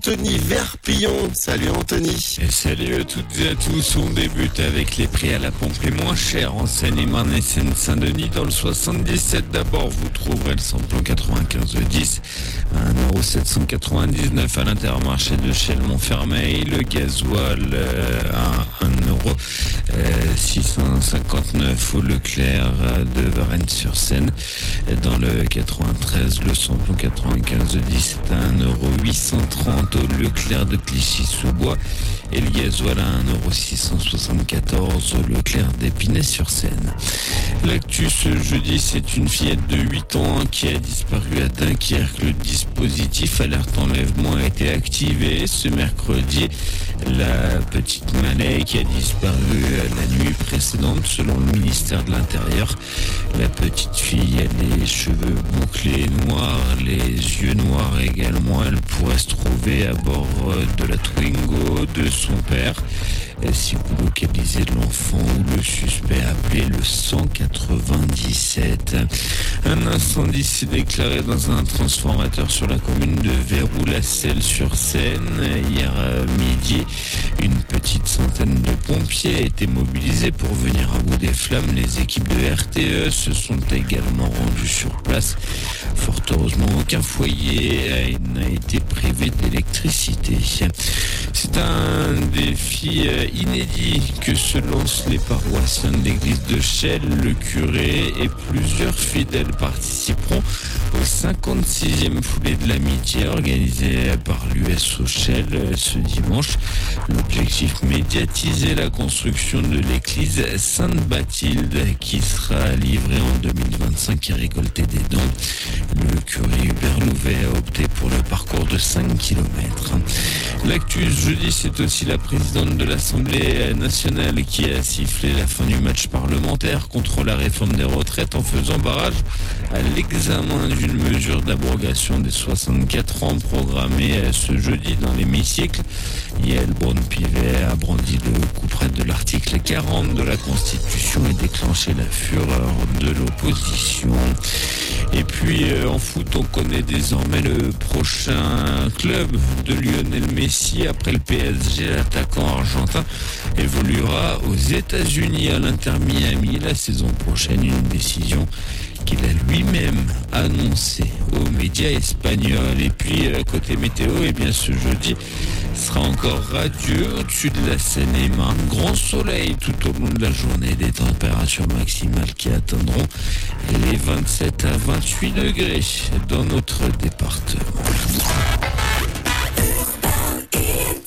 Anthony Verpillon. Salut Anthony. Et salut à toutes et à tous. On débute avec les prix à la pompe les moins chers en Seine-et-Marne et Seine-Saint-Denis. Dans le 77 d'abord, vous trouverez le samplon 95 10 à 1,799€ à l'intermarché de Chelles-Montfermeil. Le gasoil euh, à 1,659€ au Leclerc de Varennes-sur-Seine. Dans le 93, le samplon 95 10 est à 1,830€ au Leclerc de Clichy-sous-Bois et à 1,674€ au Leclerc d'Épinay-sur-Seine. L'actu ce jeudi, c'est une fillette de 8 ans qui a disparu à Dunkerque. Le dispositif alerte enlèvement a été activé ce mercredi. La petite Malais qui a disparu la nuit précédente selon le ministère de l'Intérieur. La petite fille a les cheveux bouclés noirs, les yeux noirs également. Elle pourrait se trouver à bord de la Twingo de son père. Si vous localisez l'enfant ou le suspect, appelez le 197. Un incendie s'est déclaré dans un transformateur sur la commune de Verrou-la-Selle-sur-Seine hier midi. Une petite centaine de pompiers étaient mobilisés pour venir à bout des flammes. Les équipes de RTE se sont également rendues sur place. Fort heureusement, foyer n'a été privé d'électricité. C'est un défi inédit que se lancent les paroissiens de l'église de Chelles. Le curé et plusieurs fidèles participeront au 56e foulée de l'amitié organisé par l'USO Shell ce dimanche. L'objectif médiatiser la construction de l'église Sainte-Bathilde qui sera livrée en 2025 et récolter des dons. Le curé Hubert Louvet a opté pour le parcours de 5 km. L'actu jeudi, c'est aussi la présidente de l'Assemblée nationale qui a sifflé la fin du match parlementaire contre la réforme des retraites en faisant barrage à l'examen d'une mesure d'abrogation des 64 ans programmée ce jeudi dans l'hémicycle. Yael Braun-Pivet a brandi le coup près de l'article 40 de la Constitution et déclenché la fureur de l'opposition. Et puis en foot, on connaît désormais le prochain club de Lionel Messi après le PSG. L'attaquant argentin évoluera aux États-Unis à l'Inter Miami la saison prochaine. Une décision qu'il a lui-même annoncé aux médias espagnols. Et puis, côté météo, et bien ce jeudi sera encore radieux au-dessus de la Seine-et-Marne. Grand soleil tout au long de la journée, des températures maximales qui atteindront les 27 à 28 degrés dans notre département.